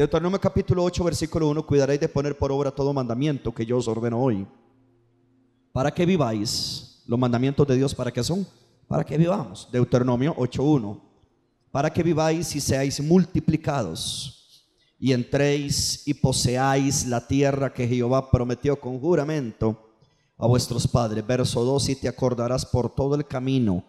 Deuteronomio capítulo 8, versículo 1, cuidaréis de poner por obra todo mandamiento que yo os ordeno hoy. Para que viváis, los mandamientos de Dios, ¿para qué son? Para que vivamos. Deuteronomio 8.1. Para que viváis y seáis multiplicados y entréis y poseáis la tierra que Jehová prometió con juramento a vuestros padres. Verso 2, y te acordarás por todo el camino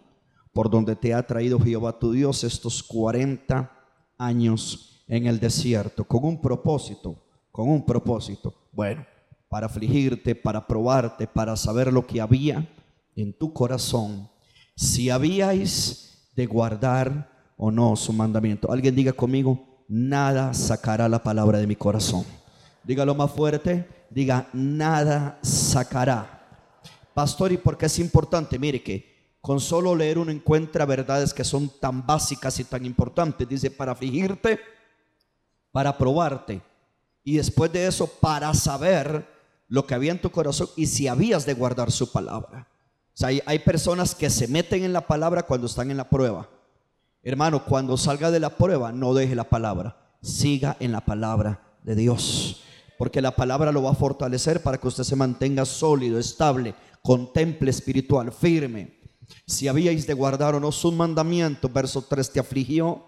por donde te ha traído Jehová tu Dios estos 40 años en el desierto, con un propósito, con un propósito. Bueno, para afligirte, para probarte, para saber lo que había en tu corazón, si habíais de guardar o no su mandamiento. Alguien diga conmigo, nada sacará la palabra de mi corazón. Dígalo más fuerte, diga, nada sacará Pastor, ¿y por qué es importante? Mire que con solo leer uno encuentra verdades que son tan básicas y tan importantes. Dice, para afligirte, para probarte. Y después de eso, para saber lo que había en tu corazón y si habías de guardar su palabra. O sea, hay, personas que se meten en la palabra cuando están en la prueba. Hermano, cuando salga de la prueba, no deje la palabra. Siga en la palabra de Dios. Porque la palabra lo va a fortalecer para que usted se mantenga sólido, estable, contemple espiritual, firme. Si habíais de guardar o no su mandamiento, verso 3, te afligió,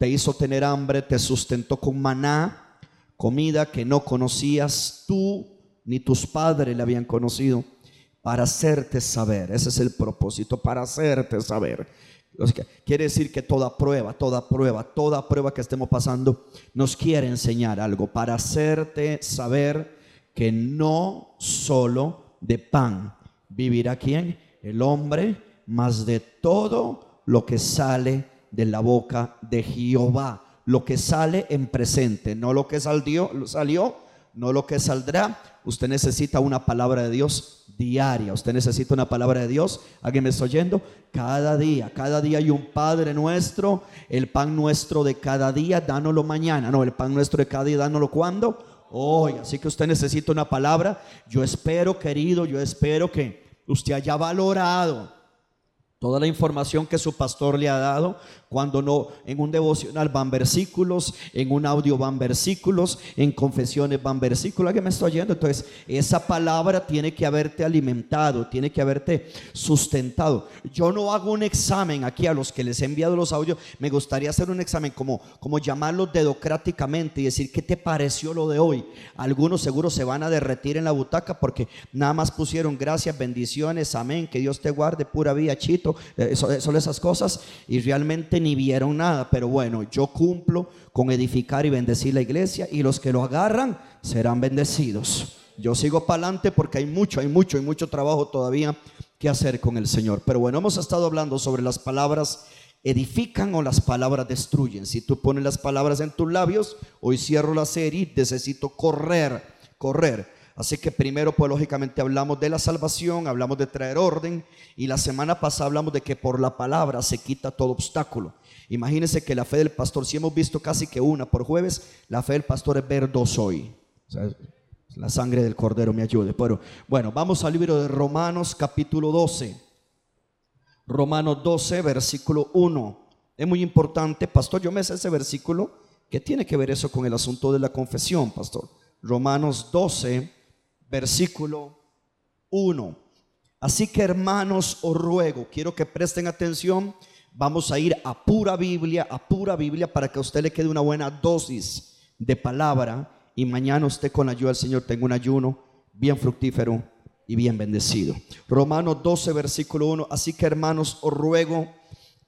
te hizo tener hambre, te sustentó con maná, comida que no conocías tú ni tus padres le habían conocido, para hacerte saber. Ese es el propósito, para hacerte saber. Quiere decir que toda prueba, toda prueba, toda prueba que estemos pasando nos quiere enseñar algo para hacerte saber que no solo de pan vivirá quién? El hombre, más de todo lo que sale de la boca de Jehová. Lo que sale en presente, no lo que salió, no lo que saldrá. Usted necesita una palabra de Dios diaria. Usted necesita una palabra de Dios. ¿Alguien me está oyendo? Cada día, cada día hay un Padre nuestro. El pan nuestro de cada día, dánoslo mañana. No, el pan nuestro de cada día, dánoslo cuando hoy. Así que usted necesita una palabra. Yo espero, querido, yo espero que usted haya valorado Toda la información que su pastor le ha dado, cuando no, en un devocional van versículos, en un audio van versículos, en confesiones van versículos. que me estoy oyendo? Entonces, esa palabra tiene que haberte alimentado, tiene que haberte sustentado. Yo no hago un examen aquí a los que les he enviado los audios. Me gustaría hacer un examen como, como llamarlos dedocráticamente y decir, ¿qué te pareció lo de hoy? Algunos seguro se van a derretir en la butaca porque nada más pusieron gracias, bendiciones, amén, que Dios te guarde, pura vida, chito eh, son esas cosas, y realmente ni vieron nada, pero bueno, yo cumplo con edificar y bendecir la iglesia, y los que lo agarran serán bendecidos. Yo sigo para adelante porque hay mucho, hay mucho, hay mucho trabajo todavía que hacer con el Señor. Pero bueno, hemos estado hablando sobre las palabras edifican o las palabras destruyen. Si tú pones las palabras en tus labios, hoy cierro la serie, necesito correr, correr. Así que primero, pues lógicamente hablamos de la salvación, hablamos de traer orden y la semana pasada hablamos de que por la palabra se quita todo obstáculo. Imagínense que la fe del pastor, si hemos visto casi que una por jueves, la fe del pastor es ver dos hoy. la sangre del cordero me ayude. Bueno, vamos al libro de Romanos capítulo 12. Romanos 12, versículo 1. Es muy importante, pastor, yo me sé ese versículo. ¿Qué tiene que ver eso con el asunto de la confesión, pastor? Romanos 12, versículo 1. Así que hermanos, os ruego, quiero que presten atención, vamos a ir a pura Biblia, a pura Biblia para que a usted le quede una buena dosis de palabra y mañana usted con la ayuda del Señor tenga un ayuno bien fructífero y bien bendecido. Romanos 12, versículo 1. Así que hermanos, os ruego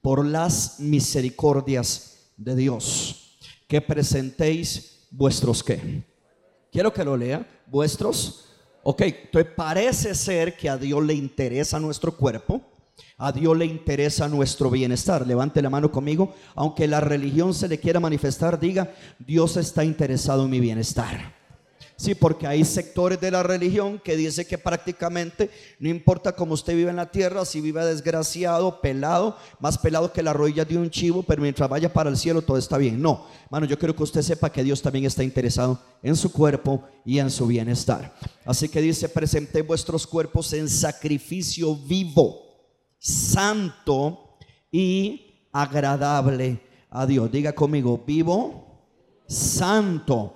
por las misericordias de Dios que presentéis vuestros qué. Quiero que lo lea. Vuestros Ok, entonces parece ser que a Dios le interesa nuestro cuerpo, a Dios le interesa nuestro bienestar. Levante la mano conmigo. Aunque la religión se le quiera manifestar, diga, Dios está interesado en mi bienestar. Sí, porque hay sectores de la religión que dice que prácticamente no importa cómo usted vive en la tierra, si vive desgraciado, pelado, más pelado que la rodilla de un chivo, pero mientras vaya para el cielo todo está bien. No, hermano, yo quiero que usted sepa que Dios también está interesado en su cuerpo y en su bienestar. Así que dice, presenté vuestros cuerpos en sacrificio vivo, santo y agradable a Dios. Diga conmigo, vivo, santo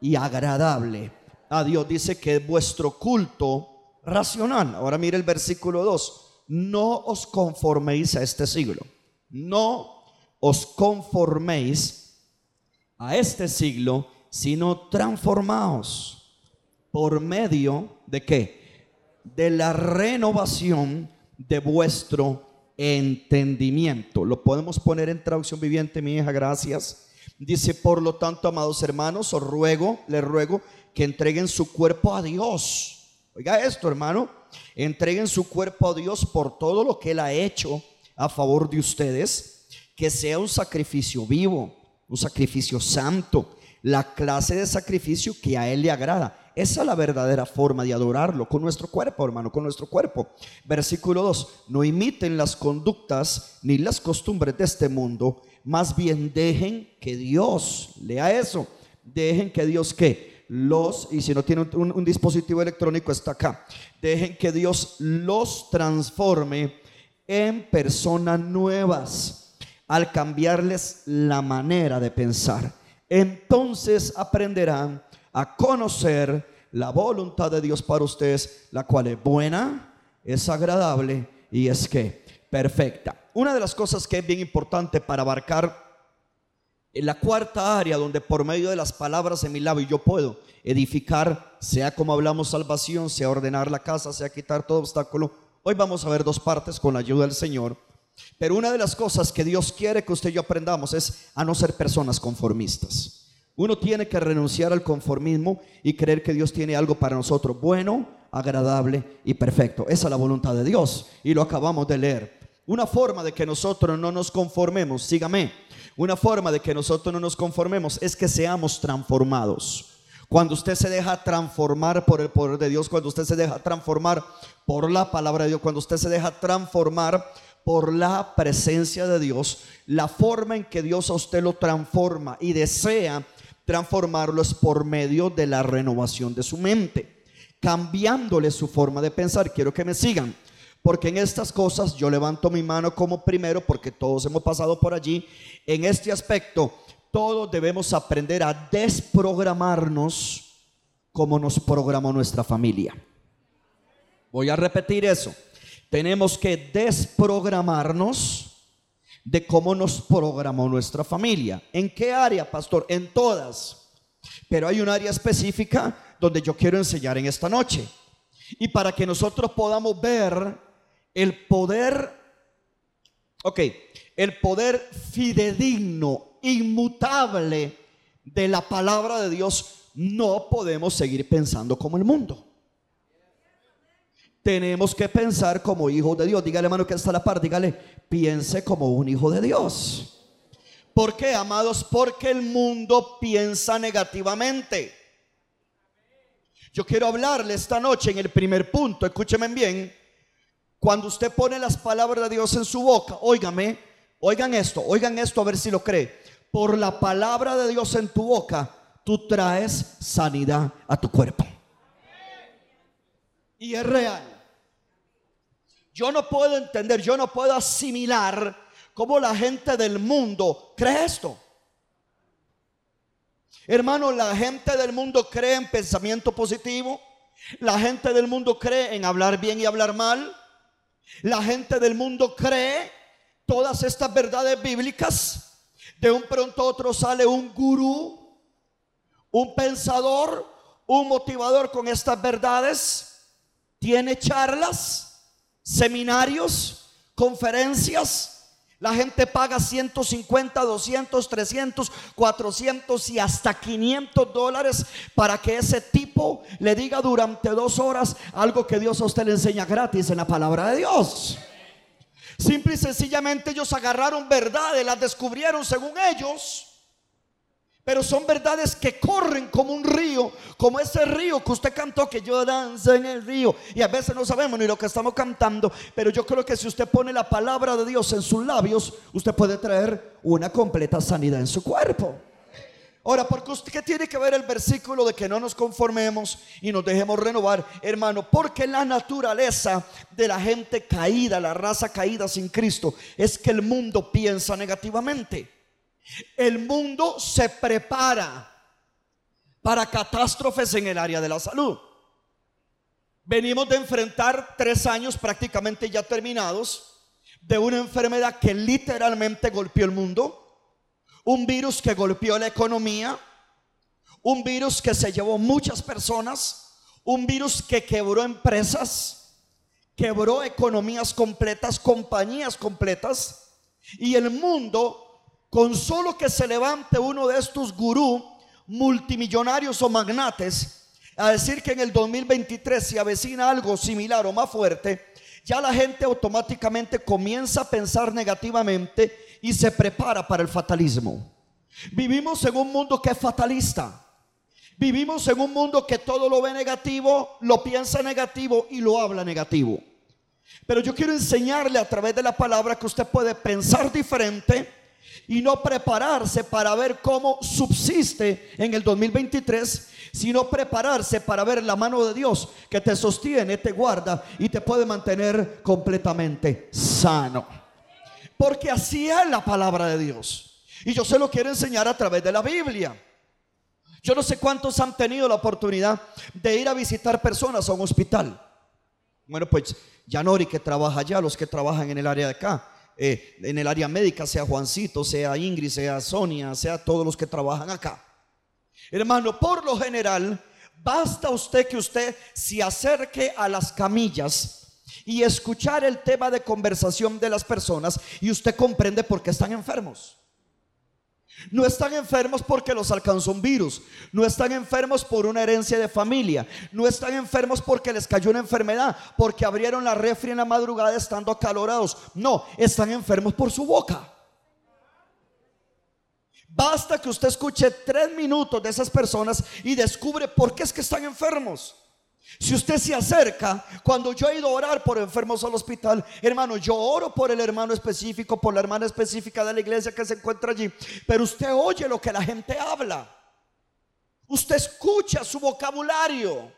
y agradable a Dios. Dice que es vuestro culto racional. Ahora mire el versículo 2. No os conforméis a este siglo. No os conforméis a este siglo, sino transformaos por medio de qué? De la renovación de vuestro entendimiento. Lo podemos poner en traducción viviente, mi hija, gracias. Dice, por lo tanto, amados hermanos, os ruego, les ruego que entreguen su cuerpo a Dios. Oiga esto, hermano, entreguen su cuerpo a Dios por todo lo que Él ha hecho a favor de ustedes, que sea un sacrificio vivo, un sacrificio santo, la clase de sacrificio que a Él le agrada. Esa es la verdadera forma de adorarlo, con nuestro cuerpo, hermano, con nuestro cuerpo. Versículo 2, no imiten las conductas ni las costumbres de este mundo, más bien dejen que Dios, lea eso, dejen que Dios que los, y si no tienen un, un dispositivo electrónico está acá, dejen que Dios los transforme en personas nuevas al cambiarles la manera de pensar. Entonces aprenderán a conocer la voluntad de Dios para ustedes, la cual es buena, es agradable y es que perfecta. Una de las cosas que es bien importante para abarcar en la cuarta área donde por medio de las palabras de mi labio yo puedo edificar, sea como hablamos salvación, sea ordenar la casa, sea quitar todo obstáculo. Hoy vamos a ver dos partes con la ayuda del Señor. Pero una de las cosas que Dios quiere que usted y yo aprendamos es a no ser personas conformistas. Uno tiene que renunciar al conformismo y creer que Dios tiene algo para nosotros bueno, agradable y perfecto. Esa es la voluntad de Dios y lo acabamos de leer. Una forma de que nosotros no nos conformemos, sígame, una forma de que nosotros no nos conformemos es que seamos transformados. Cuando usted se deja transformar por el poder de Dios, cuando usted se deja transformar por la palabra de Dios, cuando usted se deja transformar por la presencia de Dios, la forma en que Dios a usted lo transforma y desea transformarlo es por medio de la renovación de su mente, cambiándole su forma de pensar. Quiero que me sigan, porque en estas cosas yo levanto mi mano como primero, porque todos hemos pasado por allí. En este aspecto, todos debemos aprender a desprogramarnos como nos programó nuestra familia. Voy a repetir eso. Tenemos que desprogramarnos de cómo nos programó nuestra familia. ¿En qué área, pastor? En todas. Pero hay un área específica donde yo quiero enseñar en esta noche. Y para que nosotros podamos ver el poder, ok, el poder fidedigno, inmutable de la palabra de Dios, no podemos seguir pensando como el mundo. Tenemos que pensar como hijos de Dios. Dígale, hermano, que está la par. Dígale, piense como un hijo de Dios. ¿Por qué, amados? Porque el mundo piensa negativamente. Yo quiero hablarle esta noche en el primer punto. Escúcheme bien. Cuando usted pone las palabras de Dios en su boca, óigame, oigan esto, oigan esto a ver si lo cree. Por la palabra de Dios en tu boca, tú traes sanidad a tu cuerpo. Y es real. Yo no puedo entender, yo no puedo asimilar cómo la gente del mundo cree esto. Hermano, la gente del mundo cree en pensamiento positivo. La gente del mundo cree en hablar bien y hablar mal. La gente del mundo cree todas estas verdades bíblicas. De un pronto a otro sale un gurú, un pensador, un motivador con estas verdades. Tiene charlas seminarios, conferencias. La gente paga 150, 200, 300, 400 y hasta 500 dólares para que ese tipo le diga durante dos horas algo que Dios a usted le enseña gratis en la palabra de Dios. Simple y sencillamente ellos agarraron verdades, las descubrieron según ellos pero son verdades que corren como un río, como ese río que usted cantó, que yo danzo en el río. Y a veces no sabemos ni lo que estamos cantando, pero yo creo que si usted pone la palabra de Dios en sus labios, usted puede traer una completa sanidad en su cuerpo. Ahora, porque usted tiene que ver el versículo de que no nos conformemos y nos dejemos renovar, hermano, porque la naturaleza de la gente caída, la raza caída sin Cristo, es que el mundo piensa negativamente. El mundo se prepara para catástrofes en el área de la salud. Venimos de enfrentar tres años prácticamente ya terminados de una enfermedad que literalmente golpeó el mundo, un virus que golpeó la economía, un virus que se llevó muchas personas, un virus que quebró empresas, quebró economías completas, compañías completas, y el mundo, con solo que se levante uno de estos gurú multimillonarios o magnates, a decir que en el 2023 se avecina algo similar o más fuerte, ya la gente automáticamente comienza a pensar negativamente y se prepara para el fatalismo. Vivimos en un mundo que es fatalista. Vivimos en un mundo que todo lo ve negativo, lo piensa negativo y lo habla negativo. Pero yo quiero enseñarle a través de la palabra que usted puede pensar diferente y no prepararse para ver cómo subsiste en el 2023, sino prepararse para ver la mano de Dios que te sostiene, te guarda y te puede mantener completamente sano. Porque así es la palabra de Dios. Y yo se lo quiero enseñar a través de la Biblia. Yo no sé cuántos han tenido la oportunidad de ir a visitar personas a un hospital. Bueno, pues ya Nori que trabaja allá, los que trabajan en el área de acá, eh, en el área médica, sea Juancito, sea Ingrid, sea Sonia, sea todos los que trabajan acá. Hermano, por lo general, basta usted que usted se acerque a las camillas y escuchar el tema de conversación de las personas y usted comprende por qué están enfermos. No están enfermos porque los alcanzó un virus. No están enfermos por una herencia de familia. No están enfermos porque les cayó una enfermedad. Porque abrieron la refri en la madrugada estando acalorados. No, están enfermos por su boca. Basta que usted escuche tres minutos de esas personas y descubre por qué es que están enfermos. Si usted se acerca, cuando yo he ido a orar por enfermos al hospital, hermano, yo oro por el hermano específico, por la hermana específica de la iglesia que se encuentra allí, pero usted oye lo que la gente habla. Usted escucha su vocabulario.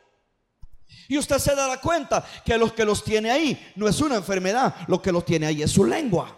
Y usted se dará cuenta que los que los tiene ahí no es una enfermedad, lo que los tiene ahí es su lengua.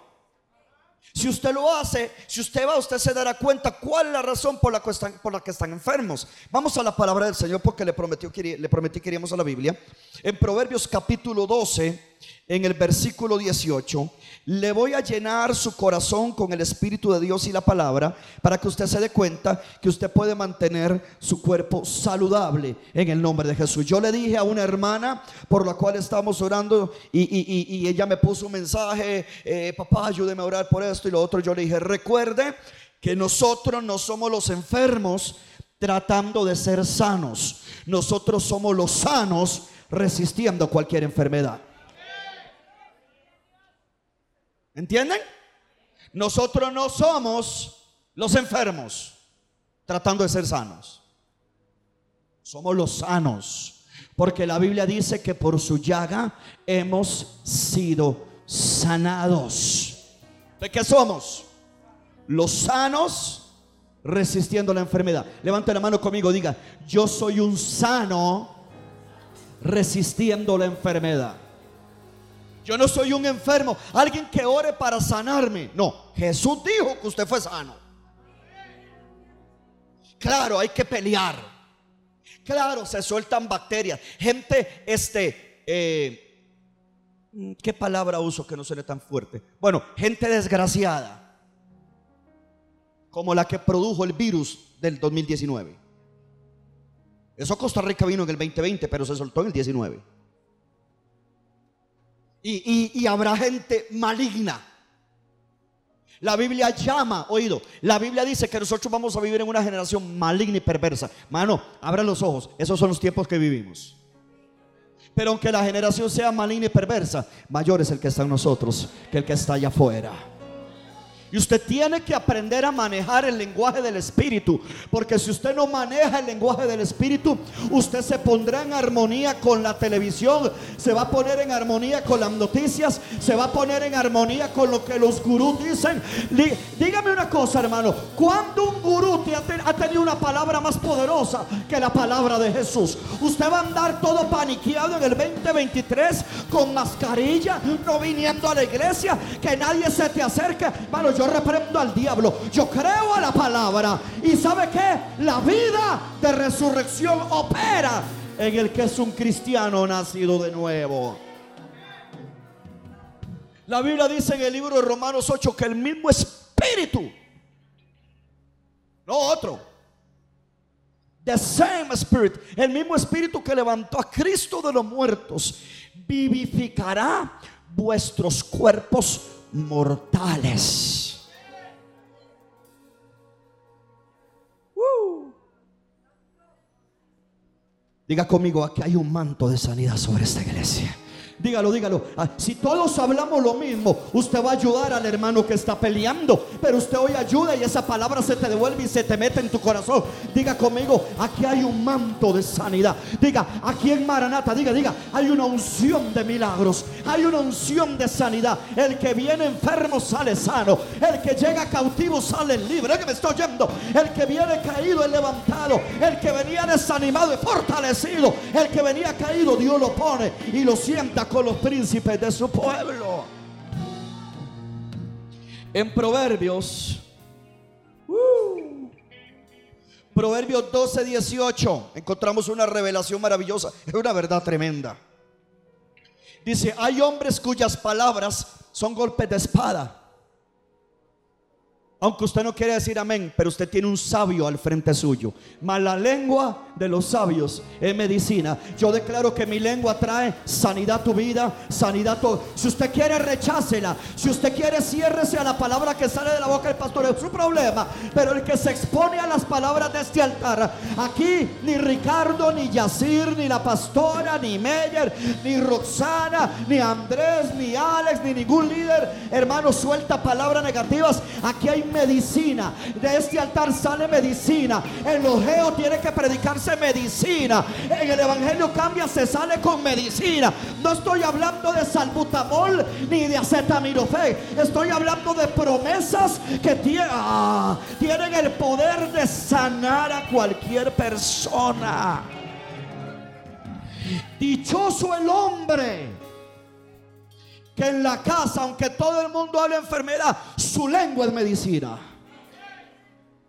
Si usted lo hace, si usted va, usted se dará cuenta cuál es la razón por la que están, por la que están enfermos. Vamos a la palabra del Señor porque le, prometió, le prometí que iríamos a la Biblia. En Proverbios capítulo 12, en el versículo 18, le voy a llenar su corazón con el Espíritu de Dios y la palabra para que usted se dé cuenta que usted puede mantener su cuerpo saludable en el nombre de Jesús. Yo le dije a una hermana por la cual estamos orando y, ella me puso un mensaje, eh, papá, ayúdeme a orar por esto y lo otro. Yo le dije, recuerde que nosotros no somos los enfermos tratando de ser sanos. Nosotros somos los sanos resistiendo cualquier enfermedad. ¿Entienden? Nosotros no somos los enfermos tratando de ser sanos. Somos los sanos. Porque la Biblia dice que por su llaga hemos sido sanados. ¿De qué somos? Los sanos resistiendo la enfermedad. Levante la mano conmigo, diga, yo soy un sano resistiendo la enfermedad. Yo no soy un enfermo, alguien que ore para sanarme. No, Jesús dijo que usted fue sano. Claro, hay que pelear. Claro, se sueltan bacterias. Gente, este, eh, ¿qué palabra uso que no suene tan fuerte? Bueno, gente desgraciada, como la que produjo el virus del 2019. Eso Costa Rica vino en el 2020, pero se soltó en el 19. Y, habrá gente maligna. La Biblia llama, oído, la Biblia dice que nosotros vamos a vivir en una generación maligna y perversa. Mano, abra los ojos, esos son los tiempos que vivimos. Pero aunque la generación sea maligna y perversa, mayor es el que está en nosotros que el que está allá afuera. Y usted tiene que aprender a manejar el lenguaje del Espíritu. Porque si usted no maneja el lenguaje del Espíritu, usted se pondrá en armonía con la televisión, se va a poner en armonía con las noticias, se va a poner en armonía con lo que los gurús dicen. Dígame una cosa, hermano. ¿Cuándo un gurú ha tenido una palabra más poderosa que la palabra de Jesús? Usted va a andar todo paniqueado en el 2023 con mascarilla, no viniendo a la iglesia, que nadie se te acerque. Hermano, yo reprendo al diablo, yo creo a la palabra. Y sabe que la vida de resurrección opera en el que es un cristiano nacido de nuevo. La Biblia dice en el libro de Romanos 8 que el mismo espíritu, no otro, the same spirit, el mismo espíritu que levantó a Cristo de los muertos, vivificará vuestros cuerpos mortales. Diga conmigo, aquí hay un manto de sanidad sobre esta iglesia. Dígalo, dígalo. Ah, si todos hablamos lo mismo, usted va a ayudar al hermano que está peleando. Pero usted hoy ayuda y esa palabra se te devuelve y se te mete en tu corazón. Diga conmigo, aquí hay un manto de sanidad. Diga, aquí en Maranata, diga, diga, hay una unción de milagros. Hay una unción de sanidad. El que viene enfermo sale sano. El que llega cautivo sale libre. que me estoy oyendo. El que viene caído es levantado. El que venía desanimado es fortalecido. El que venía caído, Dios lo pone y lo sienta con los príncipes de su pueblo. En Proverbios, uh, Proverbios 12, 18, encontramos una revelación maravillosa. Es una verdad tremenda. Dice, hay hombres cuyas palabras son golpes de espada aunque usted no quiere decir amén, pero usted tiene un sabio al frente suyo. Mas la lengua de los sabios es medicina. Yo declaro que mi lengua trae sanidad a tu vida, sanidad a tu... Si usted quiere, rechácela. Si usted quiere, ciérrese a la palabra que sale de la boca del pastor. Es su problema. Pero el que se expone a las palabras de este altar, aquí ni Ricardo, ni Yacir, ni la pastora, ni Meyer, ni Roxana, ni Andrés, ni Alex, ni ningún líder, hermano, suelta palabras negativas. Aquí hay medicina. De este altar sale medicina. En los geos tiene que predicarse medicina. En el evangelio cambia, se sale con medicina. No estoy hablando de salbutamol ni de acetaminofén. Estoy hablando de promesas que ah, tienen el poder de sanar a cualquier persona. Dichoso el hombre que en la casa, aunque todo el mundo hable enfermedad, su lengua es medicina.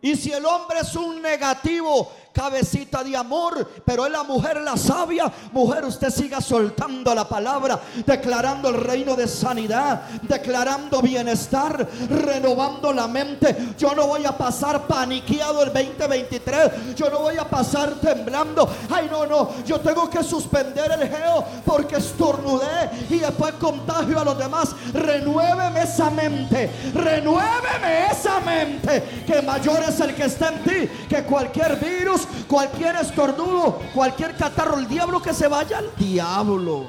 Y si el hombre es un negativo, cabecita de amor, pero es la mujer la sabia. Mujer, usted siga soltando la palabra, declarando el reino de sanidad, declarando bienestar, renovando la mente. Yo no voy a pasar paniqueado el 2023. Yo no voy a pasar temblando. Ay, no, no. Yo tengo que suspender el geo porque estornudé y después contagio a los demás. Renuéveme esa mente. Renuéveme esa mente. Que mayor es el que está en ti que cualquier virus cualquier estornudo, cualquier catarro, el diablo que se vaya al diablo.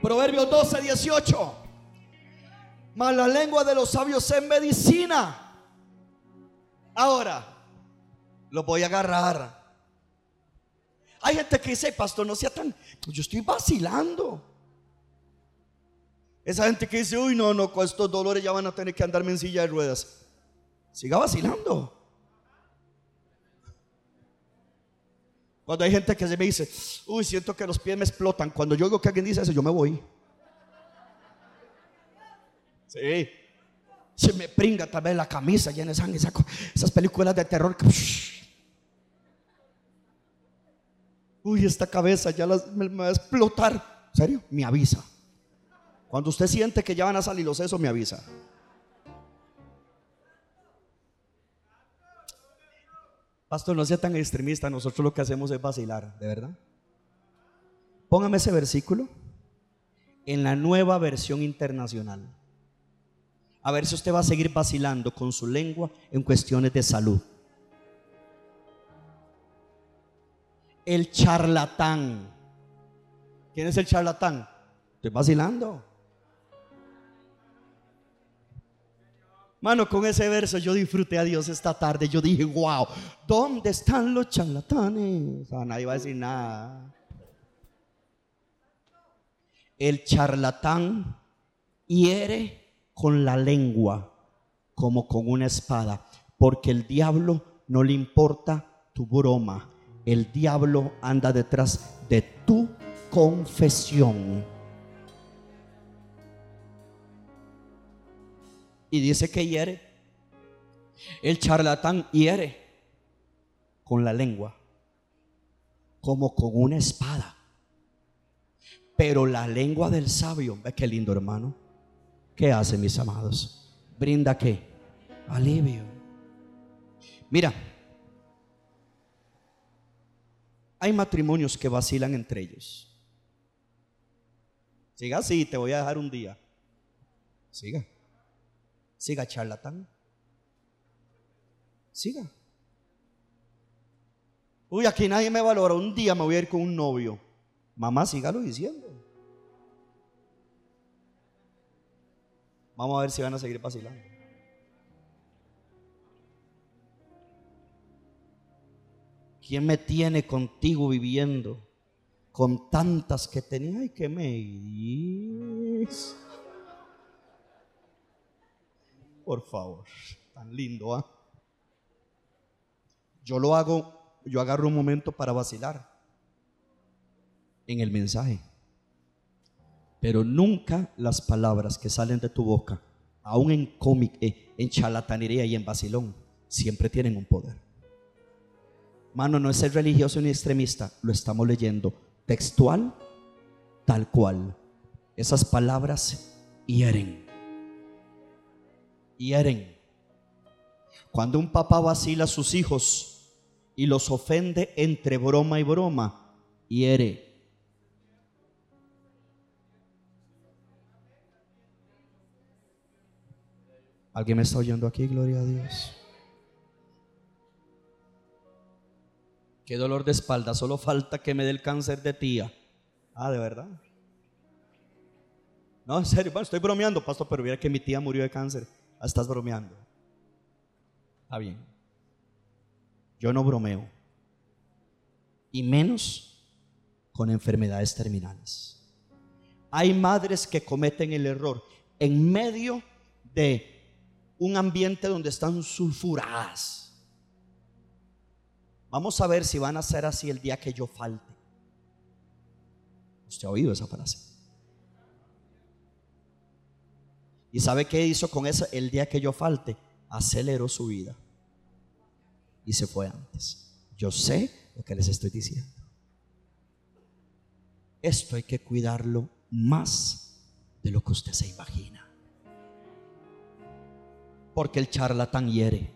Proverbios 12, 18. Mas la lengua de los sabios es medicina. Ahora, lo voy a agarrar. Hay gente que dice, pastor, no sea tan, yo estoy vacilando. Esa gente que dice, uy, no, no, con estos dolores ya van a tener que andarme en silla de ruedas. Siga vacilando. Cuando hay gente que se me dice, uy, siento que los pies me explotan. Cuando yo oigo que alguien dice eso, yo me voy. Sí. Se me pringa tal vez la camisa llena de sangre. esas películas de terror. uy, esta cabeza ya me, va a explotar. ¿En serio? Me avisa. Cuando usted siente que ya van a salir los sesos, me avisa. Pastor, no sea tan extremista, nosotros lo que hacemos es vacilar, ¿de verdad? Póngame ese versículo en la nueva versión internacional. A ver si usted va a seguir vacilando con su lengua en cuestiones de salud. El charlatán. ¿Quién es el charlatán? Estoy vacilando. Mano, con ese verso yo disfruté a Dios esta tarde. Yo dije, wow, ¿dónde están los charlatanes? O nadie va a decir nada. El charlatán hiere con la lengua como con una espada, porque el diablo no le importa tu broma. El diablo anda detrás de tu confesión. Y dice que hiere. El charlatán hiere con la lengua, como con una espada. Pero la lengua del sabio, ve qué lindo hermano. ¿Qué hace, mis amados? Brinda qué? Alivio. Mira, hay matrimonios que vacilan entre ellos. Siga así, te voy a dejar un día. Siga. Siga, charlatán. Siga. Uy, aquí nadie me valora. Un día me voy a ir con un novio. Mamá, sígalo diciendo. Vamos a ver si van a seguir vacilando. ¿Quién me tiene contigo viviendo con tantas que tenía y que me dices? Por favor, tan lindo, ¿ah? Yo lo hago, yo agarro un momento para vacilar en el mensaje. Pero nunca las palabras que salen de tu boca, aún en cómic, eh, en charlatanería y en vacilón, siempre tienen un poder. Mano, no es ser religioso ni extremista, lo estamos leyendo textual, tal cual. Esas palabras hieren. Hieren. Cuando un papá vacila a sus hijos y los ofende entre broma y broma, hiere. ¿Alguien me está oyendo aquí? Gloria a Dios. Qué dolor de espalda. Solo falta que me dé el cáncer de tía. Ah, de verdad. No, en serio, bueno, estoy bromeando, pastor, pero mira que mi tía murió de cáncer. Ah, estás bromeando. Está bien. Yo no bromeo. Y menos con enfermedades terminales. Hay madres que cometen el error en medio de un ambiente donde están sulfuradas. Vamos a ver si van a ser así el día que yo falte. ¿Usted ha oído esa frase? ¿Y sabe qué hizo con eso el día que yo falte? Aceleró su vida. Y se fue antes. Yo sé lo que les estoy diciendo. Esto hay que cuidarlo más de lo que usted se imagina porque el charlatán hiere.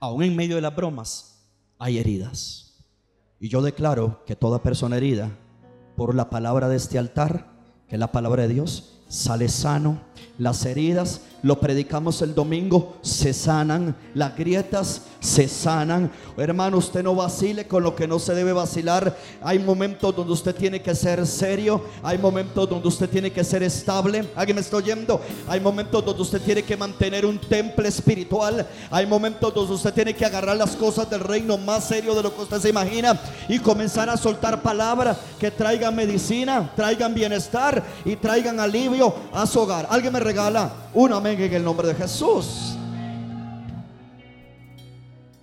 Aún en medio de las bromas hay heridas. Y yo declaro que toda persona herida por la palabra de este altar, que es la palabra de Dios, sale sano. Las heridas, lo predicamos el domingo, se sanan. Las grietas se sanan. Hermano, usted no vacile con lo que no se debe vacilar. Hay momentos donde usted tiene que ser serio. Hay momentos donde usted tiene que ser estable. ¿Alguien me está oyendo? Hay momentos donde usted tiene que mantener un temple espiritual. Hay momentos donde usted tiene que agarrar las cosas del reino más serio de lo que usted se imagina y comenzar a soltar palabras que traigan medicina, traigan bienestar y traigan alivio a su hogar. Alguien me regala un amén en el nombre de Jesús.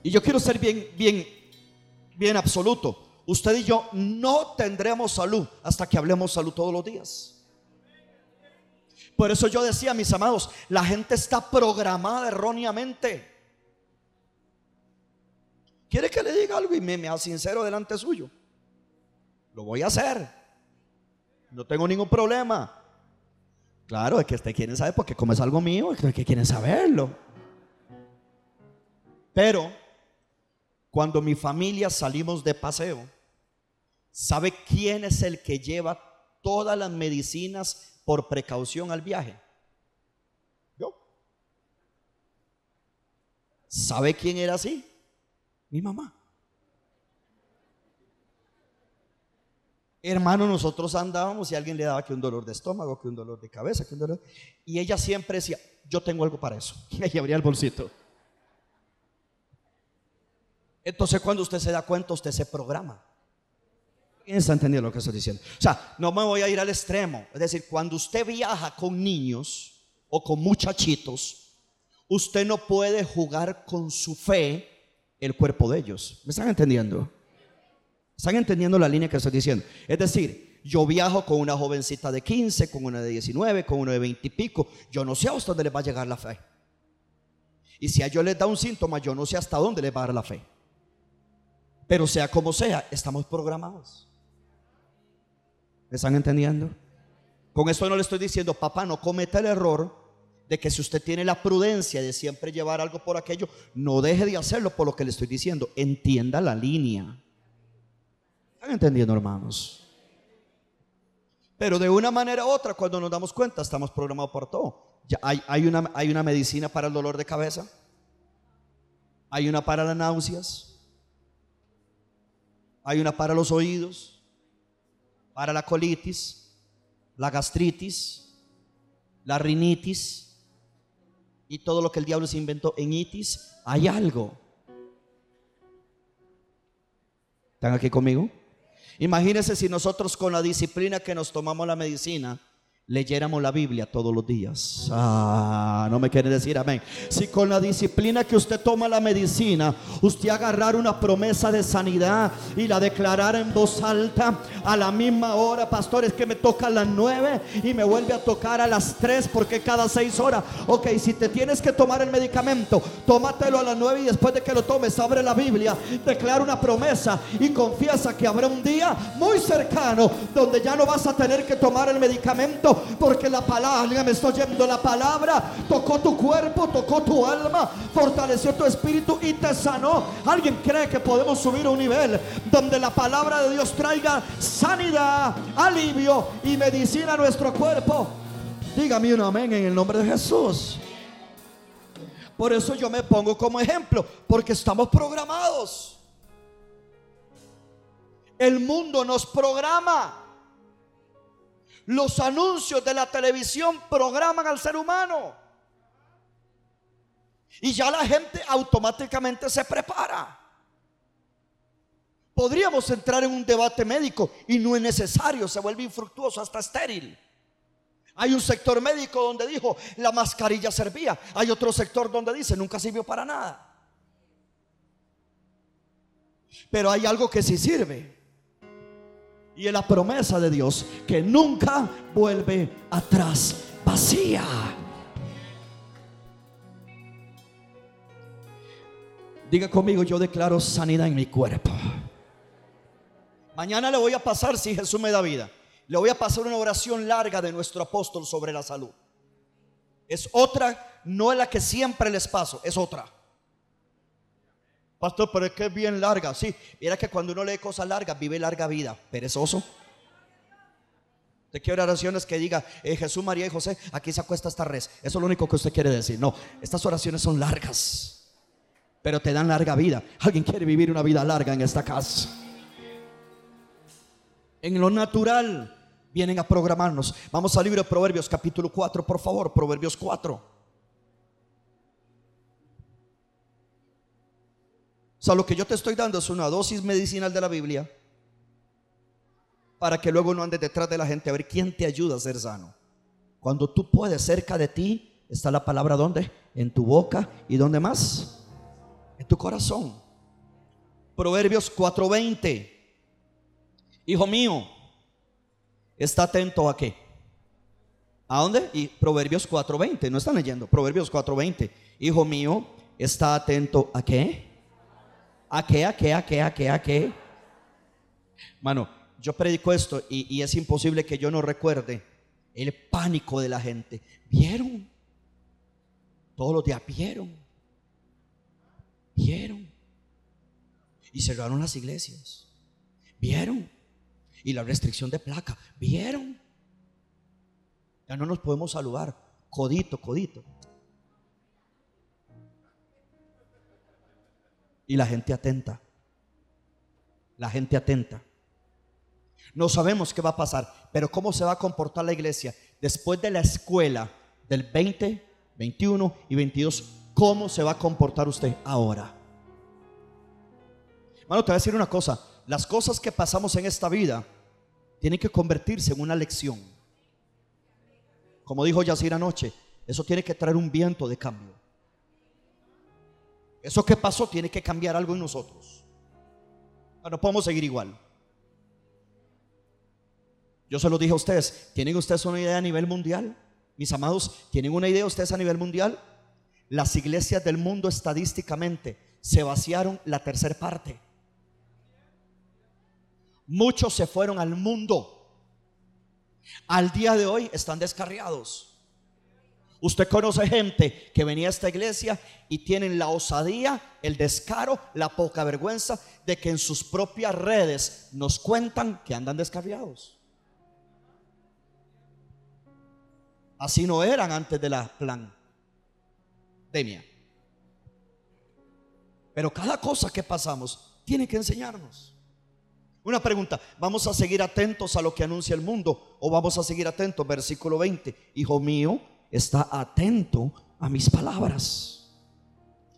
Y yo quiero ser bien, bien, bien absoluto. Usted y yo no tendremos salud hasta que hablemos salud todos los días. Por eso yo decía, mis amados, la gente está programada erróneamente. ¿Quiere que le diga algo y me, me sincero delante suyo? Lo voy a hacer. No tengo ningún problema. Claro, es que usted quiere saber porque como es algo mío, es que quieren saberlo. Pero cuando mi familia salimos de paseo, ¿sabe quién es el que lleva todas las medicinas por precaución al viaje? Yo. ¿Sabe quién era así? Mi mamá. Hermano, nosotros andábamos y alguien le daba que un dolor de estómago, que un dolor de cabeza, que un dolor. Y ella siempre decía, yo tengo algo para eso. Y abría el bolsito. Entonces cuando usted se da cuenta, usted se programa. ¿Quién está entendiendo lo que estoy diciendo? O sea, no me voy a ir al extremo. Es decir, cuando usted viaja con niños o con muchachitos, usted no puede jugar con su fe el cuerpo de ellos. ¿Me están entendiendo? ¿Están entendiendo la línea que estoy diciendo? Es decir, Yo viajo con una jovencita de 15, con una de 19, con una de 20 y pico. Yo no sé hasta dónde les va a llegar la fe. Y si a ellos les da un síntoma, yo no sé hasta dónde les va a dar la fe. Pero sea como sea, estamos programados. ¿Me están entendiendo? Con esto no le estoy diciendo, papá, no cometa el error de que si usted tiene la prudencia de siempre llevar algo por aquello, no deje de hacerlo por lo que le estoy diciendo. Entienda la línea. ¿Están entendiendo, hermanos? Pero de una manera u otra, cuando nos damos cuenta, estamos programados por todo. Hay, una, hay una medicina para el dolor de cabeza. Hay una para las náuseas. Hay una para los oídos. Para la colitis. La gastritis. La rinitis. Y todo lo que el diablo se inventó en itis. Hay algo. ¿Están aquí conmigo? Imagínense si nosotros con la disciplina que nos tomamos la medicina, leyéramos la Biblia todos los días. Ah, no me quiere decir amén. Si con la disciplina que usted toma la medicina, usted agarrar una promesa de sanidad y la declarara en voz alta a la misma hora, pastores, que me toca a las nueve y me vuelve a tocar a las tres porque cada seis horas. Ok, si te tienes que tomar el medicamento, tómatelo a las nueve y después de que lo tomes, abre la Biblia, declara una promesa y confiesa que habrá un día muy cercano donde ya no vas a tener que tomar el medicamento porque la palabra, me estoy yendo, la palabra tocó tu cuerpo, tocó tu alma, fortaleció tu espíritu y te sanó. ¿Alguien cree que podemos subir a un nivel donde la palabra de Dios traiga sanidad, alivio y medicina a nuestro cuerpo? Dígame un amén en el nombre de Jesús. Por eso yo me pongo como ejemplo, porque estamos programados. El mundo nos programa. Los anuncios de la televisión programan al ser humano. Y ya la gente automáticamente se prepara. Podríamos entrar en un debate médico y no es necesario, se vuelve infructuoso, hasta estéril. Hay un sector médico donde dijo la mascarilla servía. Hay otro sector donde dice nunca sirvió para nada. Pero hay algo que sí sirve. Y es la promesa de Dios que nunca vuelve atrás vacía. Diga conmigo, yo declaro sanidad en mi cuerpo. Mañana le voy a pasar, si Jesús me da vida, le voy a pasar una oración larga de nuestro apóstol sobre la salud. Es otra, no es la que siempre les paso, es otra. Pastor, pero es que es bien larga. Sí, mira que cuando uno lee cosas largas, vive larga vida. Perezoso. Usted quiere oraciones que diga eh, Jesús, María y José, aquí se acuesta esta res. Eso es lo único que usted quiere decir. No, estas oraciones son largas, pero te dan larga vida. Alguien quiere vivir una vida larga en esta casa. En lo natural vienen a programarnos. Vamos al libro de Proverbios, capítulo 4, por favor. Proverbios 4. Lo que yo te estoy dando es una dosis medicinal de la Biblia para que luego no andes detrás de la gente a ver quién te ayuda a ser sano. Cuando tú puedes, cerca de ti está la palabra ¿dónde? En tu boca y ¿dónde más? En tu corazón. Proverbios 4:20. Hijo mío, está atento a qué? ¿A dónde? Y Proverbios 4:20, no están leyendo. Proverbios 4:20. Hijo mío, está atento a qué? ¿A qué? ¿A qué? ¿A qué? ¿A qué? ¿A qué? Mano, yo predico esto y, es imposible que yo no recuerde el pánico de la gente. ¿Vieron? Todos los días, ¿vieron? ¿Vieron? Y cerraron las iglesias. ¿Vieron? Y la restricción de placa. ¿Vieron? Ya no nos podemos saludar. Codito, codito. Y la gente atenta. La gente atenta. No sabemos qué va a pasar, pero cómo se va a comportar la iglesia después de la escuela del 20, 21 y 22. ¿Cómo se va a comportar usted ahora? Bueno, te voy a decir una cosa. Las cosas que pasamos en esta vida tienen que convertirse en una lección. Como dijo Yacir anoche, eso tiene que traer un viento de cambio. Eso que pasó tiene que cambiar algo en nosotros. No podemos seguir igual. Yo se lo dije a ustedes, ¿tienen ustedes una idea a nivel mundial? Mis amados, ¿tienen una idea ustedes a nivel mundial? Las iglesias del mundo estadísticamente se vaciaron la tercera parte. Muchos se fueron al mundo. Al día de hoy están descarriados. Usted conoce gente que venía a esta iglesia y tienen la osadía, el descaro, la poca vergüenza de que en sus propias redes nos cuentan que andan descarriados. Así no eran antes de la pandemia. Pero cada cosa que pasamos tiene que enseñarnos. Una pregunta, ¿vamos a seguir atentos a lo que anuncia el mundo o vamos a seguir atentos? Versículo 20, hijo mío, está atento a mis palabras.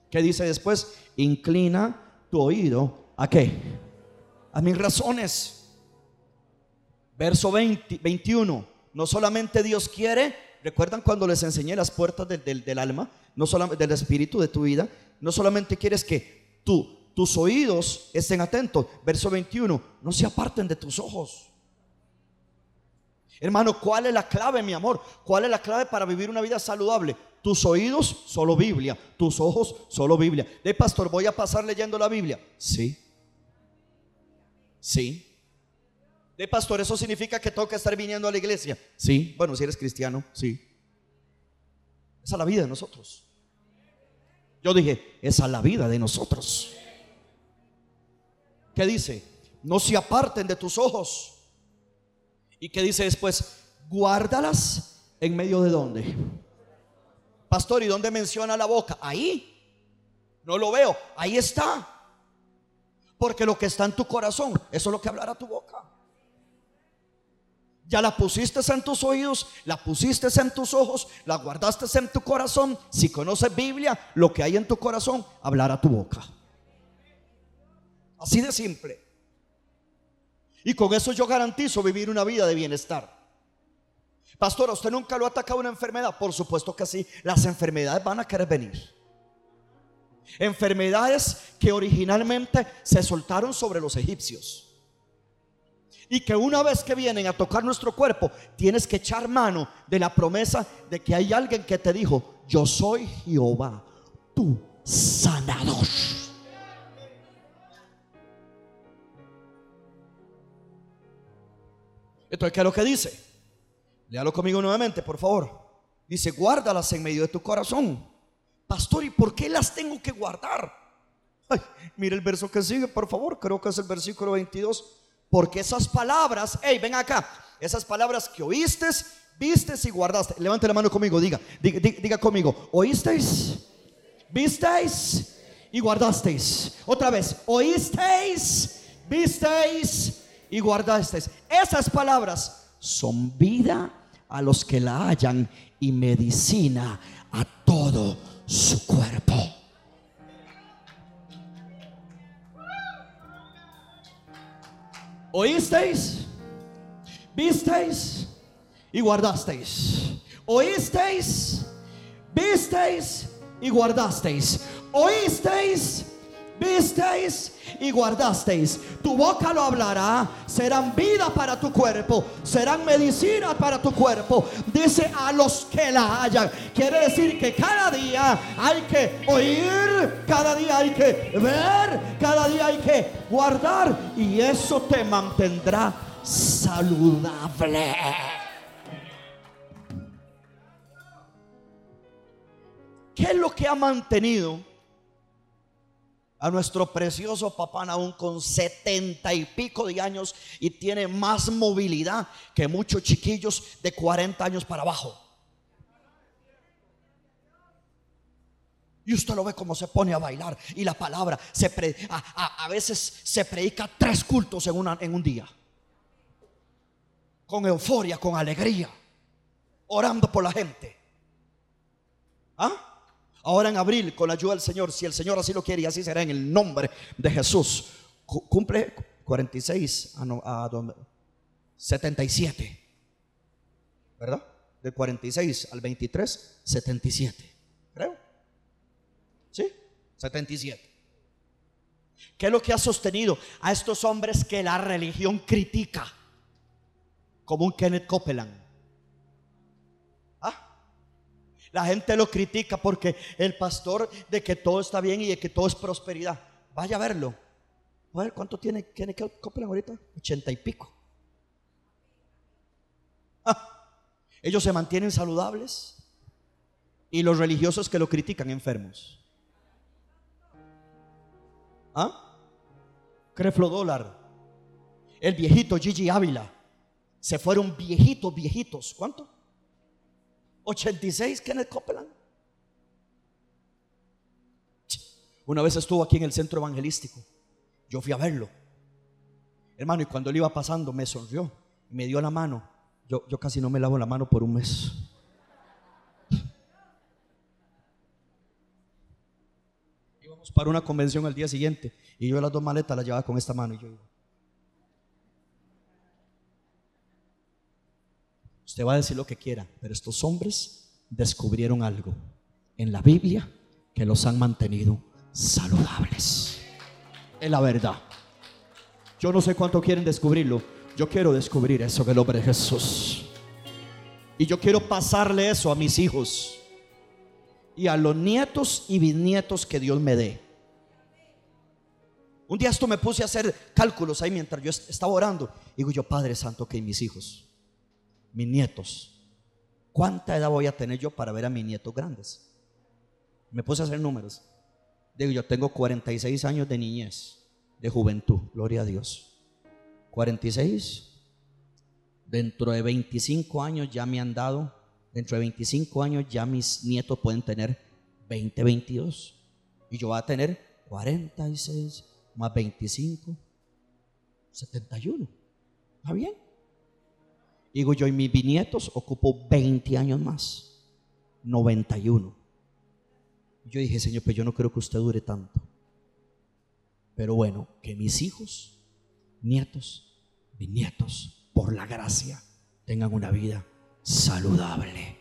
¿Qué dice después? Inclina tu oído a qué? A mis razones. Verso 20, 21, no solamente Dios quiere ¿Recuerdan cuando les enseñé las puertas del, alma? No solamente del espíritu de tu vida. No solamente quieres que tú, tus oídos estén atentos. Verso 21. No se aparten de tus ojos. Hermano, ¿cuál es la clave, mi amor? ¿Cuál es la clave para vivir una vida saludable? Tus oídos, solo Biblia. Tus ojos, solo Biblia. De pastor, ¿voy a pasar leyendo la Biblia? Sí. Sí. De pastor, ¿eso significa que que estar viniendo a la iglesia? Sí. Bueno, si eres cristiano, sí. Esa es la vida de nosotros. Yo dije, esa es la vida de nosotros. ¿Qué dice? No se aparten de tus ojos. ¿Y qué dice después? Guárdalas en medio de dónde. Pastor, ¿y dónde menciona la boca? Ahí. No lo veo. Ahí está. Porque lo que está en tu corazón, eso es lo que hablará tu boca. Ya la pusiste en tus oídos, la pusiste en tus ojos, la guardaste en tu corazón. Si conoces Biblia, lo que hay en tu corazón, hablará tu boca. Así de simple. Y con eso yo garantizo vivir una vida de bienestar. Pastor, usted nunca lo ha atacado una enfermedad? Por supuesto que sí. Las enfermedades van a querer venir. Enfermedades que originalmente se soltaron sobre los egipcios y que una vez que vienen a tocar nuestro cuerpo, tienes que echar mano de la promesa de que hay alguien que te dijo, yo soy Jehová, tu sanador. Entonces, ¿qué es lo que dice? Léalo conmigo nuevamente, por favor. Dice, guárdalas en medio de tu corazón. Pastor, ¿y por qué las tengo que guardar? Ay, mire el verso que sigue, por favor. Creo que es el versículo 22. Porque esas palabras, hey, ven acá, esas palabras que oíste, vistes y guardaste. Levante la mano conmigo, diga, diga, diga conmigo, oísteis, visteis y guardasteis. Otra vez, oísteis, visteis y guardasteis. Esas palabras son vida a los que la hallan y medicina a todo su cuerpo. Oísteis, visteis y guardasteis. Oísteis, visteis y guardasteis. Oísteis, visteis y guardasteis. Tu boca lo hablará, serán vida para tu cuerpo, serán medicina para tu cuerpo. Dice a los que la hayan. Quiere decir que cada día hay que oír, cada día hay que ver, cada día hay que guardar y eso te mantendrá saludable. ¿Qué es lo que ha mantenido a nuestro precioso papá aún con setenta y pico de años y tiene más movilidad que muchos chiquillos de 40 años para abajo. Y usted lo ve como se pone a bailar y la palabra se a, veces se predica tres cultos en, en un día. Con euforia, con alegría, orando por la gente. ¿Ah? Ahora en abril, con la ayuda del Señor, si el Señor así lo quiere y así será en el nombre de Jesús, cumple 46 a, 77. ¿Verdad? De 46 al 23, 77. Creo. ¿Sí? 77. ¿Qué es lo que ha sostenido a estos hombres que la religión critica? como un Kenneth Copeland. La gente lo critica porque el pastor de que todo está bien y de que todo es prosperidad. Vaya a verlo. A ver, ¿cuánto tiene Kenneth Copeland ahorita? Ochenta y pico. Ah, ellos se mantienen saludables y los religiosos que lo critican enfermos. ¿Ah? Creflo dólar. El viejito Gigi Ávila. Se fueron viejitos, viejitos. ¿Cuánto? 86 Kenneth Copeland. Una vez estuvo aquí en el centro evangelístico. Yo fui a verlo. Hermano, y cuando él iba pasando me sonrió. Me dio la mano. Yo, yo casi no me lavo la mano por un mes. Íbamos para una convención al día siguiente. Y yo las dos maletas las llevaba con esta mano. Y yo Usted va a decir lo que quiera, pero estos hombres descubrieron algo en la Biblia que los han mantenido saludables. Es la verdad. Yo no sé cuánto quieren descubrirlo. Yo quiero descubrir eso del hombre de Jesús. Y yo quiero pasarle eso a mis hijos y a los nietos y bisnietos que Dios me dé. Un día esto me puse a hacer cálculos ahí mientras yo estaba orando. Digo yo, Padre Santo, que mis hijos mis nietos. ¿Cuánta edad voy a tener yo para ver a mis nietos grandes? Me puse a hacer números. Digo, yo tengo 46 años de niñez, de juventud, gloria a Dios. 46. Dentro de 25 años ya me han dado, dentro de 25 años ya mis nietos pueden tener 20, 22. Y yo voy a tener 46 más 25, 71. ¿Está bien? Digo yo, y mis bisnietos ocupo 20 años más, 91. Yo dije, Señor, pues yo no creo que usted dure tanto. Pero bueno, que mis hijos, nietos, bisnietos, por la gracia, tengan una vida saludable.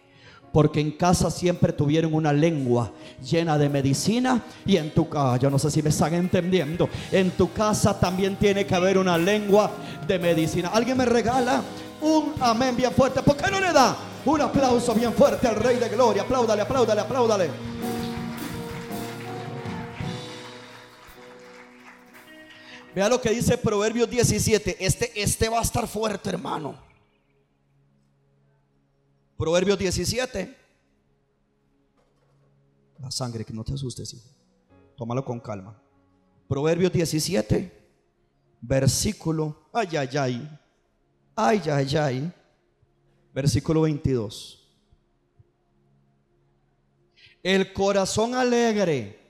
Porque en casa siempre tuvieron una lengua llena de medicina y en tu casa, yo no sé si me están entendiendo, en tu casa también tiene que haber una lengua de medicina. ¿Alguien me regala un amén bien fuerte. ¿Por qué no le da un aplauso bien fuerte al Rey de Gloria? Apláudale, apláudale, apláudale. Vea lo que dice Proverbios 17. Este, este va a estar fuerte, hermano. Proverbios 17. La sangre, que no te asustes, hijo. Tómalo con calma. Proverbios 17, versículo. Ay, ay, ay. Ay, ay, ay. Versículo 22. El corazón alegre.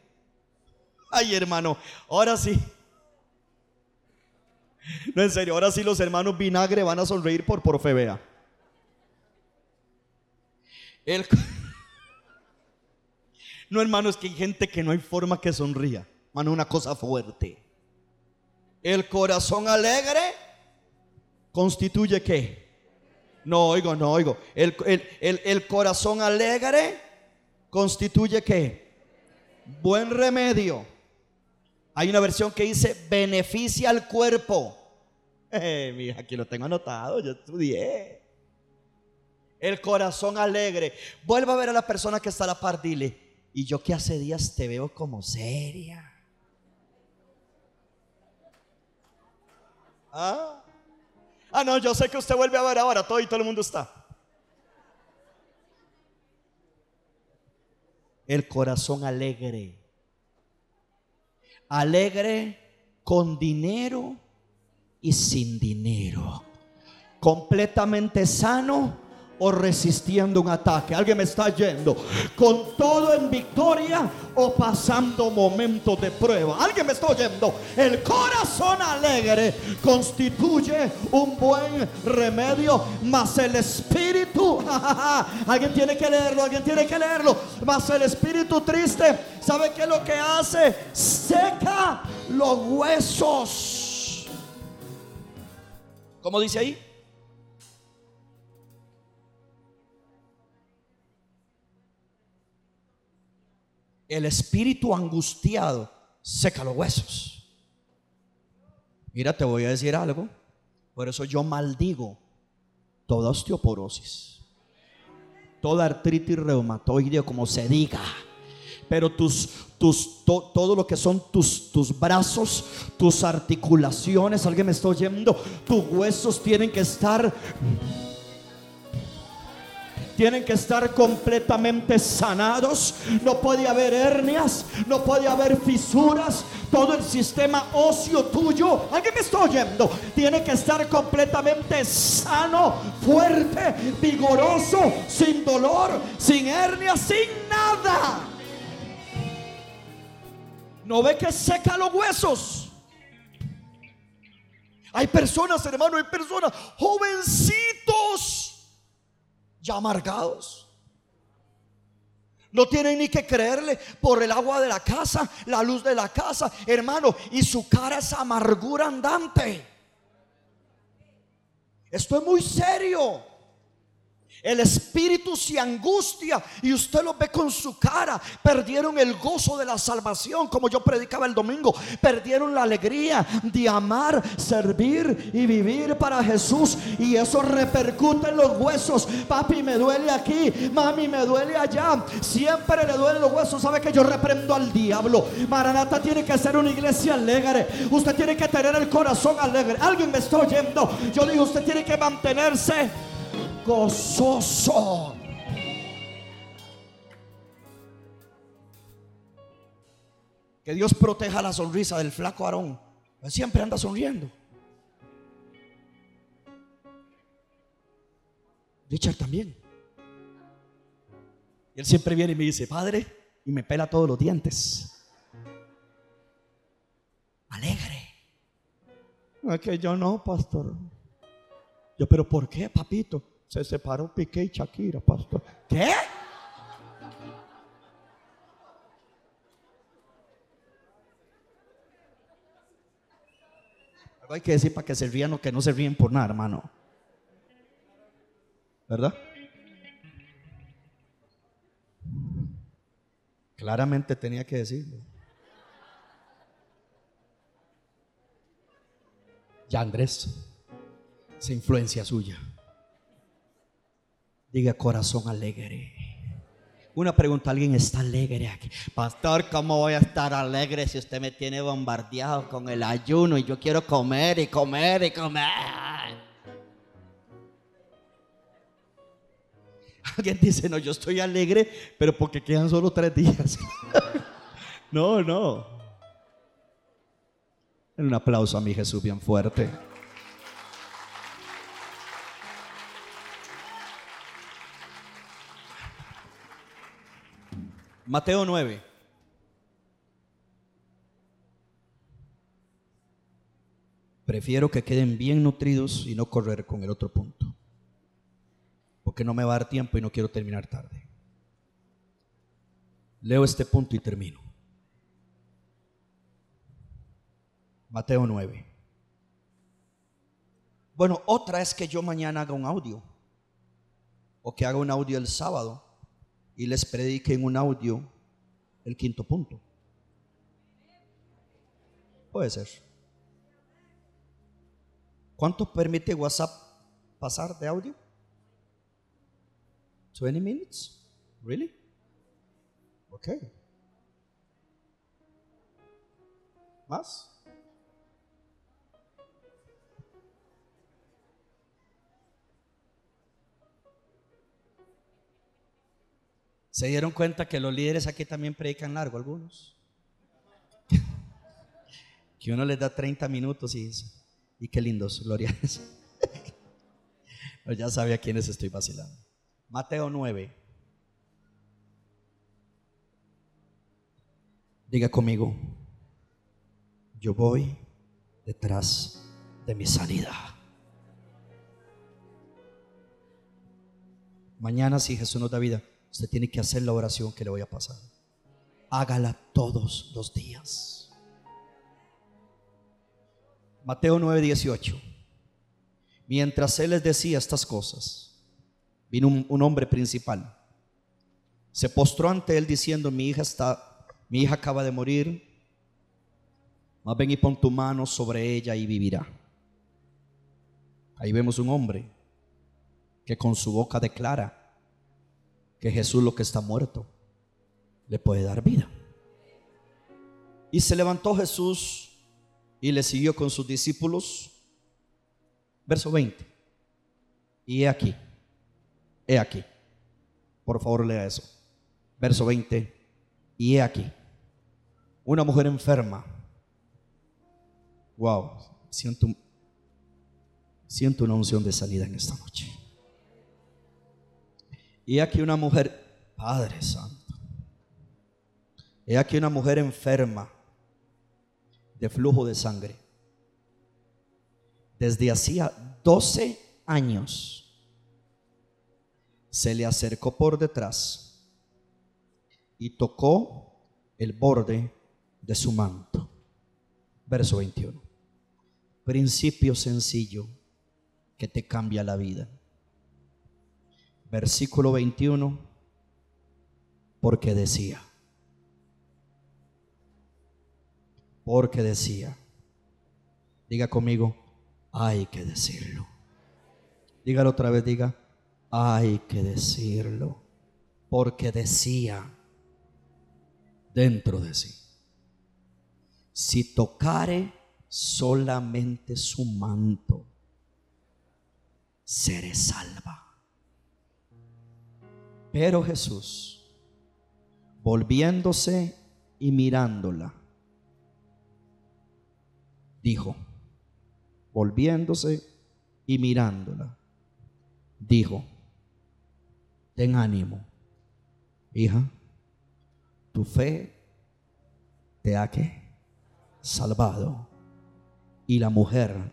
Ay, hermano, ahora sí. No, en serio, ahora sí los hermanos vinagre van a sonreír por por fe, vea. El... No, hermano, es que hay gente que no hay forma que sonría. Hermano, una cosa fuerte. El corazón alegre constituye qué? No oigo, no oigo. El, el, corazón alegre constituye qué? Buen remedio. Hay una versión que dice beneficia al cuerpo. Eh, mira, aquí lo tengo anotado, yo estudié. El corazón alegre. Vuelva a ver a la persona que está a la par, dile, y yo que hace días te veo como seria. ¿Ah? Ah, no, yo sé que usted vuelve a ver ahora, todo y todo el mundo está. El corazón alegre. Alegre con dinero y sin dinero. Completamente sano o resistiendo un ataque. Alguien me está yendo. Con todo en victoria o pasando momentos de prueba. Alguien me está oyendo. El corazón alegre constituye un buen remedio. Mas el espíritu. alguien tiene que leerlo. Alguien tiene que leerlo. Mas el espíritu triste. ¿Sabe qué es lo que hace? Seca los huesos. ¿Cómo dice ahí? El espíritu angustiado seca los huesos. Mira, te voy a decir algo. Por eso yo maldigo toda osteoporosis, toda artritis reumatoide, como se diga. Pero tus, tus, todo lo que son tus, tus brazos, tus articulaciones, alguien me está oyendo, tus huesos tienen que estar tienen que estar completamente sanados. No puede haber hernias, no puede haber fisuras. Todo el sistema óseo tuyo, alguien me está oyendo, tiene que estar completamente sano, fuerte, vigoroso, sin dolor, sin hernias, sin nada. ¿No ve que seca los huesos? Hay personas, hermano, hay personas, jovencitos ya amargados. No tienen ni que creerle por el agua de la casa, la luz de la casa, hermano. Y su cara es amargura andante. Esto es muy serio. El espíritu se angustia y usted lo ve con su cara. Perdieron el gozo de la salvación, como yo predicaba el domingo. Perdieron la alegría de amar, servir y vivir para Jesús. Y eso repercute en los huesos. Papi, me duele aquí. Mami, me duele allá. Siempre le duelen los huesos. Sabe que yo reprendo al diablo. Maranata tiene que ser una iglesia alegre. Usted tiene que tener el corazón alegre. Alguien me está oyendo. Yo digo, usted tiene que mantenerse gozoso. Que Dios proteja la sonrisa del flaco Aarón. Él siempre anda sonriendo. Richard también. Y él siempre viene y me dice, Padre, y me pela todos los dientes. Alegre. Es que yo no, pastor. Yo, pero ¿por qué, papito? Se separó Piqué y Shakira, pastor. ¿Qué? Algo hay que decir para que se rían o que no se ríen por nada, hermano. ¿Verdad? Claramente tenía que decirlo. Ya Andrés, esa influencia suya. Diga corazón alegre. Una pregunta, ¿alguien está alegre aquí? Pastor, ¿cómo voy a estar alegre si usted me tiene bombardeado con el ayuno y yo quiero comer y comer y comer? Alguien dice, no, yo estoy alegre, pero porque quedan solo tres días. no, no. Un aplauso a mi Jesús bien fuerte. Mateo 9. Prefiero que queden bien nutridos y no correr con el otro punto. Porque no me va a dar tiempo y no quiero terminar tarde. Leo este punto y termino. Mateo 9. Bueno, otra es que yo mañana haga un audio. O que haga un audio el sábado y les predique en un audio el quinto punto. Puede ser. ¿Cuánto permite WhatsApp pasar de audio? 20 minutes? Really? Okay. ¿Más? ¿Se dieron cuenta que los líderes aquí también predican largo algunos? que uno les da 30 minutos y dice, y qué lindos, gloria Pero ya sabe a quiénes estoy vacilando. Mateo 9. Diga conmigo, yo voy detrás de mi sanidad. Mañana si Jesús nos da vida, Usted tiene que hacer la oración que le voy a pasar. Hágala todos los días. Mateo 9:18. Mientras él les decía estas cosas, vino un, hombre principal. Se postró ante él diciendo, mi hija está, mi hija acaba de morir. Más ven y pon tu mano sobre ella y vivirá. Ahí vemos un hombre que con su boca declara que Jesús lo que está muerto le puede dar vida. Y se levantó Jesús y le siguió con sus discípulos. Verso 20. Y he aquí, he aquí. Por favor, lea eso. Verso 20. Y he aquí, una mujer enferma. Wow, siento, siento una unción de salida en esta noche. Y aquí una mujer, Padre Santo. He aquí una mujer enferma de flujo de sangre. Desde hacía 12 años se le acercó por detrás y tocó el borde de su manto. Verso 21. Principio sencillo que te cambia la vida. Versículo 21. Porque decía. Porque decía. Diga conmigo, hay que decirlo. Dígalo otra vez, diga, hay que decirlo, porque decía dentro de sí, si tocare solamente su manto, seré salva. Pero Jesús, volviéndose y mirándola, dijo, volviéndose y mirándola, dijo, ten ánimo, hija, tu fe te ha que salvado y la mujer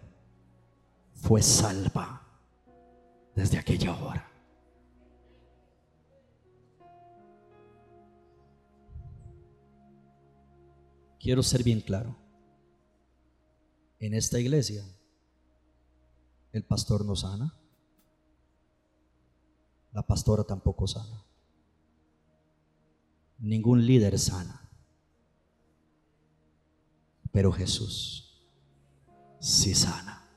fue salva desde aquella hora. Quiero ser bien claro. En esta iglesia, el pastor no sana. La pastora tampoco sana. Ningún líder sana. Pero Jesús sí sana.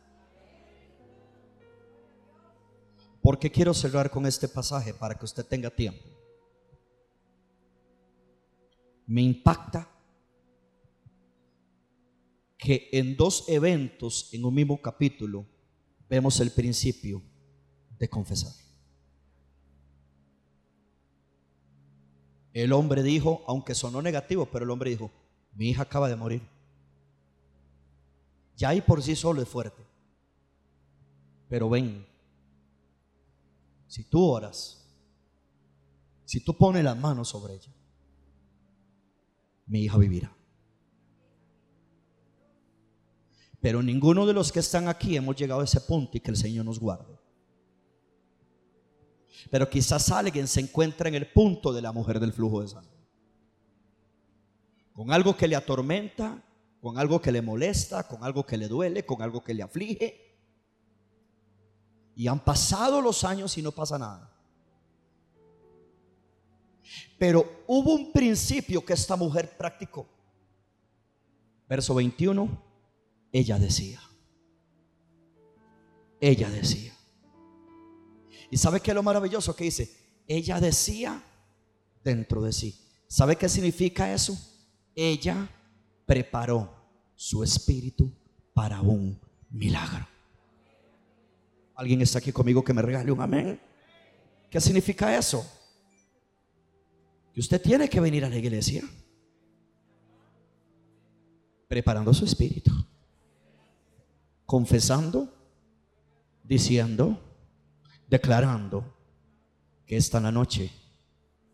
Porque quiero cerrar con este pasaje para que usted tenga tiempo. Me impacta que en dos eventos en un mismo capítulo vemos el principio de confesar. El hombre dijo, aunque sonó negativo, pero el hombre dijo, mi hija acaba de morir. Ya ahí por sí solo es fuerte. Pero ven, si tú oras, si tú pones las manos sobre ella, mi hija vivirá. Pero ninguno de los que están aquí hemos llegado a ese punto y que el Señor nos guarde. Pero quizás alguien se encuentra en el punto de la mujer del flujo de sangre. Con algo que le atormenta, con algo que le molesta, con algo que le duele, con algo que le aflige. Y han pasado los años y no pasa nada. Pero hubo un principio que esta mujer practicó. Verso 21, ella decía. Ella decía. ¿Y sabe qué es lo maravilloso que dice? Ella decía dentro de sí. ¿Sabe qué significa eso? Ella preparó su espíritu para un milagro. ¿Alguien está aquí conmigo que me regale un amén? ¿Qué significa eso? Que usted tiene que venir a la iglesia preparando su espíritu, confesando, diciendo, declarando que esta es la noche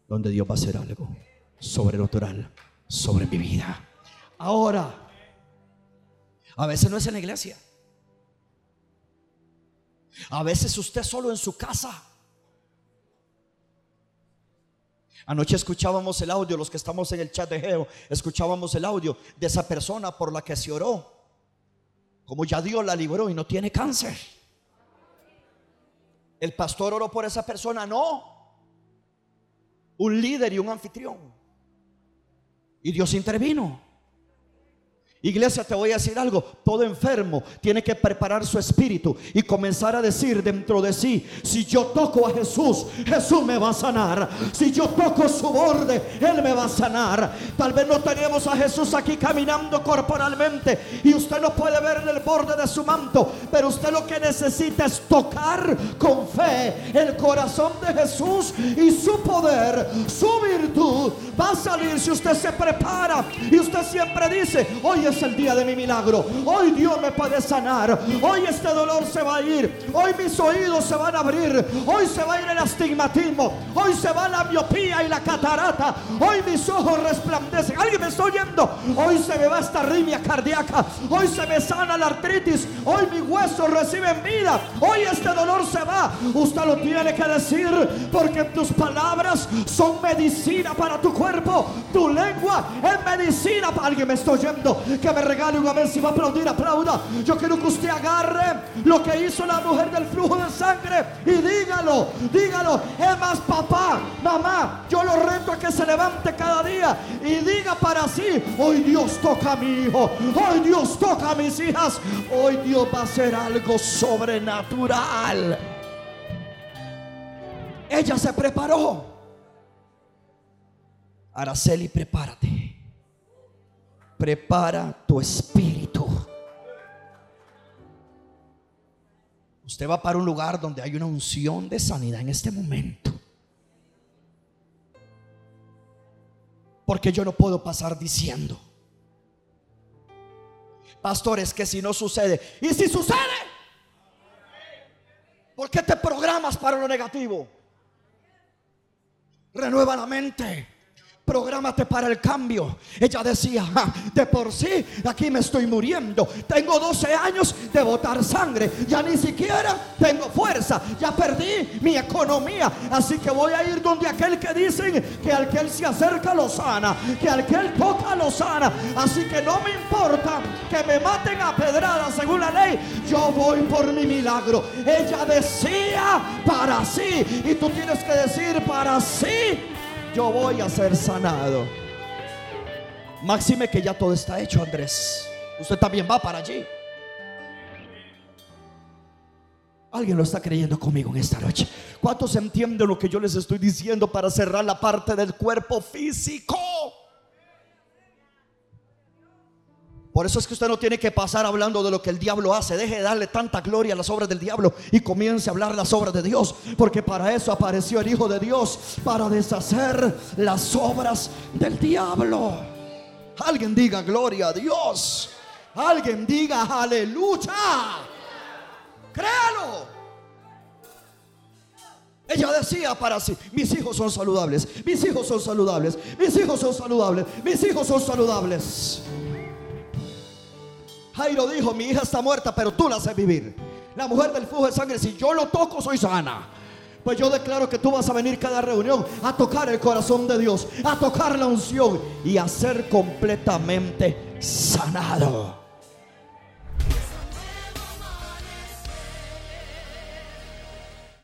donde Dios va a hacer algo sobrenatural sobre mi vida. Ahora, a veces no es en la iglesia. A veces usted solo en su casa. Anoche escuchábamos el audio, los que estamos en el chat de Geo, escuchábamos el audio de esa persona por la que se oró. Como ya Dios la libró y no tiene cáncer. El pastor oró por esa persona, no. Un líder y un anfitrión. Y Dios intervino. Iglesia, te voy a decir algo. Todo enfermo tiene que preparar su espíritu y comenzar a decir dentro de sí, si yo toco a Jesús, Jesús me va a sanar. Si yo toco su borde, Él me va a sanar. Tal vez no tenemos a Jesús aquí caminando corporalmente y usted no puede ver el borde de su manto, pero usted lo que necesita es tocar con fe el corazón de Jesús y su poder, su virtud va a salir si usted se prepara y usted siempre dice, oye, es el día de mi milagro. Hoy Dios me puede sanar. Hoy este dolor se va a ir. Hoy mis oídos se van a abrir. Hoy se va a ir el astigmatismo. Hoy se va la miopía y la catarata. Hoy mis ojos resplandecen. ¿Alguien me está oyendo? Hoy se me va esta arritmia cardíaca. Hoy se me sana la artritis. Hoy mis huesos reciben vida. Hoy este dolor se va. Usted lo tiene que decir porque tus palabras son medicina para tu cuerpo. Tu lengua es medicina. Alguien me está oyendo que me regale un amén. Si va a aplaudir, aplauda. Yo quiero que usted agarre lo que hizo la mujer del flujo de sangre y dígalo, dígalo. Es más, papá, mamá, yo lo reto a que se levante cada día y diga para sí: Hoy Dios toca a mi hijo, hoy Dios toca a mis hijas, hoy Dios va a hacer algo sobrenatural. Ella se preparó. Araceli, prepárate prepara tu espíritu. Usted va para un lugar donde hay una unción de sanidad en este momento. Porque yo no puedo pasar diciendo, pastores, que si no sucede, y si sucede, ¿por qué te programas para lo negativo? Renueva la mente. Prográmate para el cambio. Ella decía, de por sí, aquí me estoy muriendo. Tengo 12 años de botar sangre. Ya ni siquiera tengo fuerza. Ya perdí mi economía. Así que voy a ir donde aquel que dicen que al que él se acerca lo sana. Que al que él toca lo sana. Así que no me importa que me maten a pedradas según la ley. Yo voy por mi milagro. Ella decía para sí. Y tú tienes que decir para sí yo voy a ser sanado. Máxime que ya todo está hecho, Andrés. Usted también va para allí. Alguien lo está creyendo conmigo en esta noche. ¿Cuántos entienden lo que yo les estoy diciendo para cerrar la parte del cuerpo físico? Por eso es que usted no tiene que pasar hablando de lo que el diablo hace. Deje de darle tanta gloria a las obras del diablo y comience a hablar las obras de Dios. Porque para eso apareció el Hijo de Dios, para deshacer las obras del diablo. Alguien diga gloria a Dios. Alguien diga aleluya. Créalo. Ella decía para sí, mis hijos son saludables, mis hijos son saludables, mis hijos son saludables, mis hijos son saludables. Jairo dijo, mi hija está muerta, pero tú la haces vivir. La mujer del flujo de sangre, si yo lo toco, soy sana. Pues yo declaro que tú vas a venir cada reunión a tocar el corazón de Dios, a tocar la unción y a ser completamente sanado.